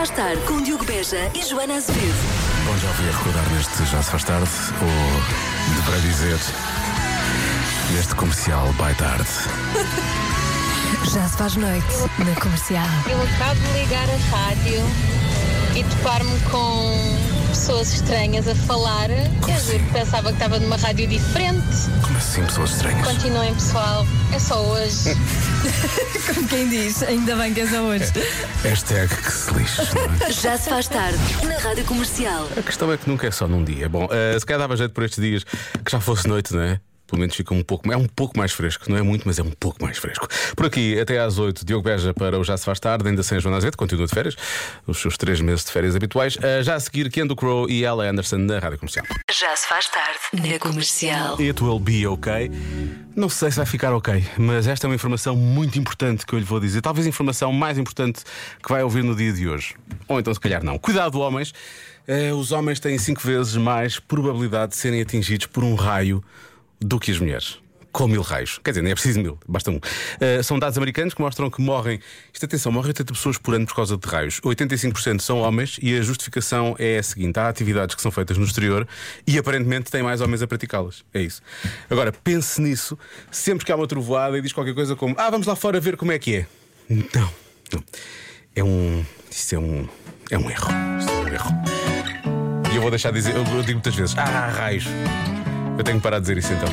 faz tarde com Diogo Beja e Joana Azevedo. Bom, já ouvi a recordar neste Já se faz tarde, ou deverá dizer, neste comercial by tarde. Já se faz noite na comercial. Eu acabo de ligar a rádio e topar-me com pessoas estranhas a falar. Quer dizer, pensava que estava numa rádio diferente. Como assim, pessoas estranhas? Continuem, pessoal. É só hoje. Como quem diz, ainda bem que é só hoje. Hashtag que se lixe, é? Já se faz tarde na rádio comercial. A questão é que nunca é só num dia. Bom, eh, se calhar dava jeito por estes dias que já fosse noite, não é? Pelo menos fica um pouco, é um pouco mais fresco, não é muito, mas é um pouco mais fresco. Por aqui, até às 8, Diogo Beja para o Já Se Faz Tarde, ainda sem Joana Azevedo, continua de férias, os seus três meses de férias habituais. Eh, já a seguir, Kendo Crow e Ella Anderson na Rádio Comercial. Já se faz tarde na comercial. It will be okay. Não sei se vai ficar ok, mas esta é uma informação muito importante que eu lhe vou dizer. Talvez a informação mais importante que vai ouvir no dia de hoje. Ou então, se calhar, não. Cuidado, homens. Eh, os homens têm cinco vezes mais probabilidade de serem atingidos por um raio do que as mulheres. Com mil raios. Quer dizer, nem é preciso mil, basta um. Eh, são dados americanos que mostram que morrem. Isto, atenção, morrem 80 pessoas por ano por causa de raios. 85% são homens e a justificação é a seguinte: há atividades que são feitas no exterior e aparentemente tem mais homens a praticá-las. É isso. Agora, pense nisso sempre que há uma trovoada e diz qualquer coisa como: ah, vamos lá fora ver como é que é. Não, não. É um. Isso é um. É um erro. Isso é um erro. E eu vou deixar de dizer, eu, eu digo muitas vezes: ah, raios. Eu tenho que parar de dizer isso então.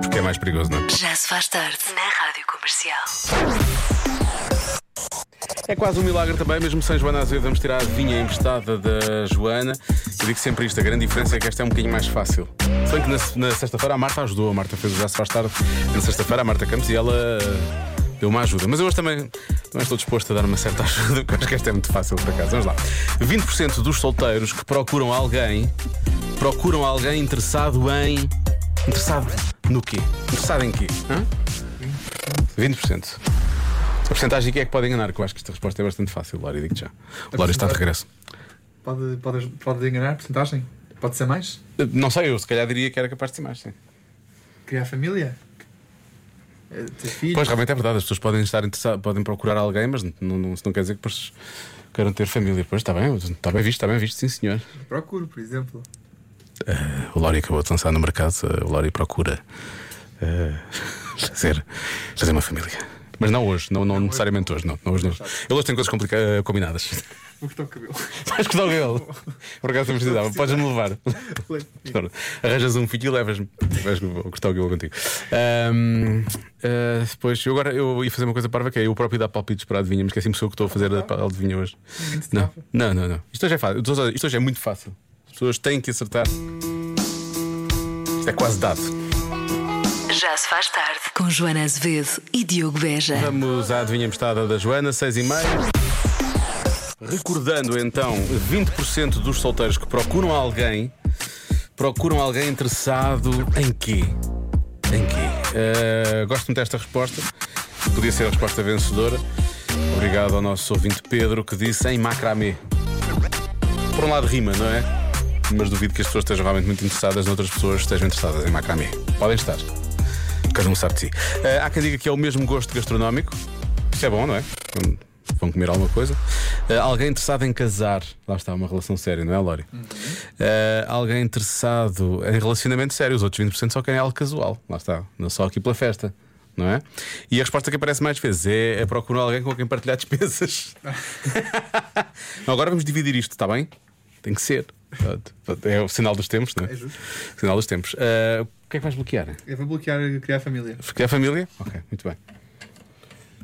Porque é mais perigoso, não é? Já se faz tarde na rádio comercial. É quase um milagre também, mesmo sem Joana Azevedo, vamos tirar a vinha emprestada da Joana. Eu digo sempre isto: a grande diferença é que esta é um bocadinho mais fácil. Se bem que na, na sexta-feira a Marta ajudou, a Marta fez o Já Se Faz Tarde na sexta-feira, a Marta Campos, e ela eh, deu uma ajuda. Mas eu hoje também, também estou disposto a dar uma certa ajuda, porque acho que esta é muito fácil por acaso. Vamos lá. 20% dos solteiros que procuram alguém procuram alguém interessado em. Interessado no quê? Interessado em quê? Hã? 20%. A porcentagem aqui é que pode enganar, que eu acho que esta resposta é bastante fácil, Lória, digo já. O Lória está de regresso. Pode, pode, pode enganar a porcentagem? Pode ser mais? Não sei, eu se calhar diria que era capaz de ser mais, sim. Criar família? É, Ter filhos? Pois, realmente é verdade, as pessoas podem estar interessadas, podem procurar alguém, mas não, não, isso não quer dizer que depois queiram ter família. Pois está bem, está bem visto, está bem visto, sim senhor. Procuro, por exemplo. Eh, o Lória acabou de lançar no mercado, eh, o Lória procura eh, fazer, fazer uma família. Mas não hoje, não, não necessariamente hoje, não. não hoje, não. Ele hoje tem coisas complica- combinadas. Vou cortar o cabelo. Vais cortar o cabelo. Por acaso precisava, podes-me levar. Arranjas um filho e levas-me. Vais cortar o cabelo contigo. Ahm, ah, depois, eu agora eu ia fazer uma coisa parva que é eu próprio dar palpites para a adivinha, mas esqueci-me sou eu que estou a fazer a adivinha hoje. Não, não, não, não. Isto hoje é fácil. Isto hoje é muito fácil. As pessoas têm que acertar. Isto é quase dado. Já se faz tarde com Joana Azevedo e Diogo Beja. Vamos à adivinha emprestada da Joana, 6 e meia. Recordando então, 20% dos solteiros que procuram alguém procuram alguém interessado em quê? Em quê? Eh, gosto muito desta resposta. Podia ser a resposta vencedora. Obrigado ao nosso ouvinte Pedro que disse em macramê. Por um lado rima, não é? Mas duvido que as pessoas estejam realmente muito interessadas noutras pessoas estejam interessadas em macramê. Podem estar. Cada um sabe de si. Eh, há quem diga que é o mesmo gosto gastronómico. Isso é bom, não é? Quando Vão comer alguma coisa. Eh, alguém interessado em casar. Lá está, uma relação séria, não é, Lória? Eh, alguém interessado em relacionamento sério. Os outros 20% só querem algo casual. Lá está. Não só aqui pela festa. Não é? E a resposta que aparece mais vezes é, é procurar alguém com quem partilhar despesas. Não, agora vamos dividir isto, está bem? Tem que ser. É o sinal dos tempos, não é? É justo. Sinal dos tempos. Eh, o que é que vais bloquear? Eu vou bloquear criar família. Criar família? Ok, muito bem.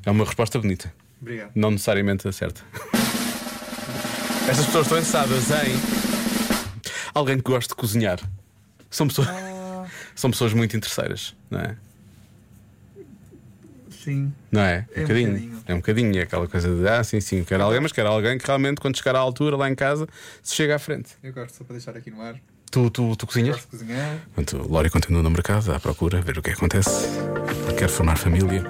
É uma resposta bonita. Obrigado. Não necessariamente a certa. Estas pessoas estão interessadas em alguém que goste de cozinhar. São pessoas, são pessoas muito interesseiras, não é? Sim. Não é? É um bocadinho. bocadinho. É um bocadinho. É aquela coisa de, ah, sim, sim, quero alguém, mas quero alguém que realmente, quando chegar à altura, lá em casa, se chega à frente. Eu gosto só para deixar aqui no ar. Tu, tu, tu cozinhas? Gosto de cozinhar. Portanto, Lori continua no mercado à procura, ver o que acontece. Quer formar família,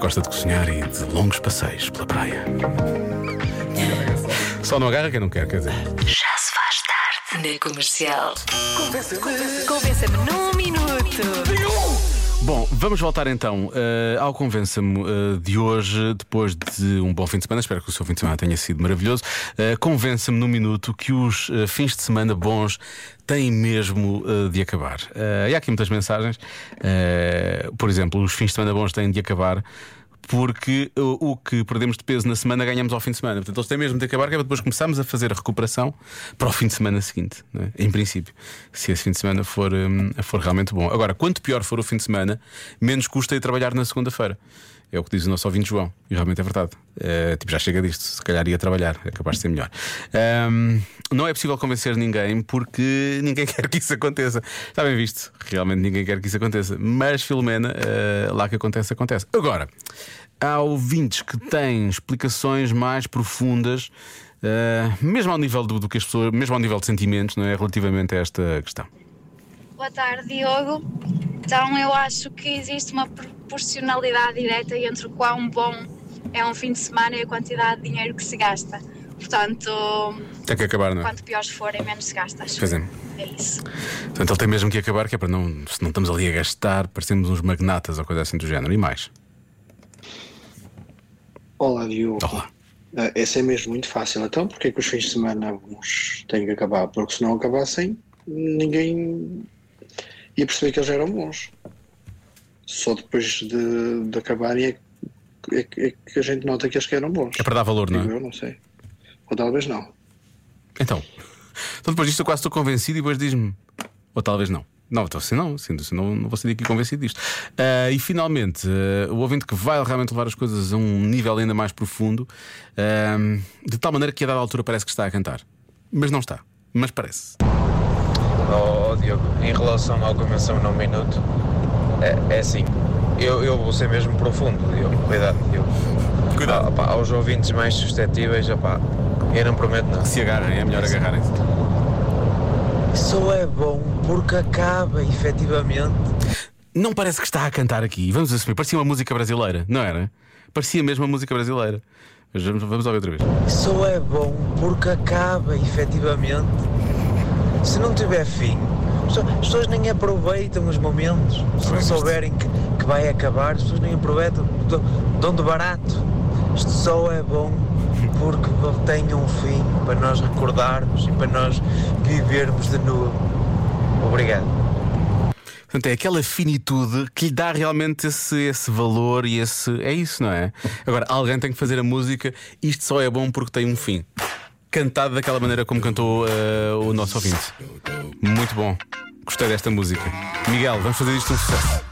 gosta de cozinhar e de longos passeios pela praia. Só não agarra quem não quer, quer dizer. Já se faz tarde na comercial. Convença-me num minuto. Bom, Vamos voltar então eh, ao Convença-me eh, de hoje, depois de um bom fim de semana. Espero que o seu fim de semana tenha sido maravilhoso. Eh, Convença-me num minuto que os fins de semana bons têm mesmo de acabar. E há aqui muitas mensagens. Por exemplo, os fins de semana bons têm de acabar. Porque o, o que perdemos de peso na semana ganhamos ao fim de semana. Portanto, eles têm mesmo de acabar, que é para depois começarmos a fazer a recuperação para o fim de semana seguinte. não é? Em princípio, se esse fim de semana for, hum, for realmente bom. Agora, quanto pior for o fim de semana, menos custa ir trabalhar na segunda-feira. É o que diz o nosso ouvinte João, e realmente é verdade. Eh, tipo, já chega disto, se calhar ia trabalhar, é capaz de ser melhor. Ahm, não é possível convencer ninguém porque ninguém quer que isso aconteça. Está bem visto, realmente ninguém quer que isso aconteça. Mas, Filomena, eh, lá que acontece, acontece. Agora, há ouvintes que têm explicações mais profundas, eh, mesmo ao nível do, do que as pessoas, mesmo ao nível de sentimentos, não é? Relativamente a esta questão. Boa tarde, Diogo. Então, eu acho que existe uma proporcionalidade direta entre o quão bom é um fim de semana e a quantidade de dinheiro que se gasta. Portanto, Tem que acabar, não é? quanto piores forem, menos se gasta. Acho. Pois é. É isso. Portanto, ele tem mesmo que acabar, que é para não, se não estamos ali a gastar, parecemos uns magnatas ou coisa assim do género. E mais. Olá, Diogo. Olá. Ah, esse é mesmo muito fácil. Então, porque é que os fins de semana bons têm que acabar? Porque se não acabassem, ninguém ia perceber que eles eram bons. Só depois de, de acabarem é, que- é é que a gente nota que eles que eram bons. É para dar valor, não é? Eu não sei. Ou talvez não. Então. Então depois disto eu quase estou convencido e depois diz-me. Ou talvez não. Não, então assim não, assim não, não vou sair aqui convencido disto. Ah, e finalmente, ah, o ouvinte que vai realmente levar as coisas a um nível ainda mais profundo, ah, de tal maneira que a dada altura parece que está a cantar. Mas não está. Mas parece. Oh, Diogo, em relação à convenção num minuto, é, é assim, eu, eu vou ser mesmo profundo, Diogo, cuidado, Diogo. Cuidado. Ah, aos ouvintes mais suscetíveis, opá, eu não prometo nada. Se agarrem, é melhor agarrarem-se. Só é bom porque acaba, efetivamente. Não parece que está a cantar aqui. Vamos assumir. Parecia uma música brasileira, não era? Parecia mesmo uma música brasileira. Vamos, vamos ouvir outra vez. Só é bom porque acaba, efetivamente. Se não tiver fim, as pessoas- as pessoas nem aproveitam os momentos. Se não souberem que, que vai acabar, as pessoas nem aproveitam. Dão de barato. Isto só é bom porque tem um fim para nós recordarmos e para nós vivermos de novo. Obrigado. Portanto, é aquela finitude que lhe dá realmente esse, esse valor e esse. É isso, não é? Agora, alguém tem que fazer a música, isto só é bom porque tem um fim. Cantado daquela maneira como cantou eh, o nosso ouvinte. Muito bom. Gostei desta música. Miguel, vamos fazer isto um sucesso.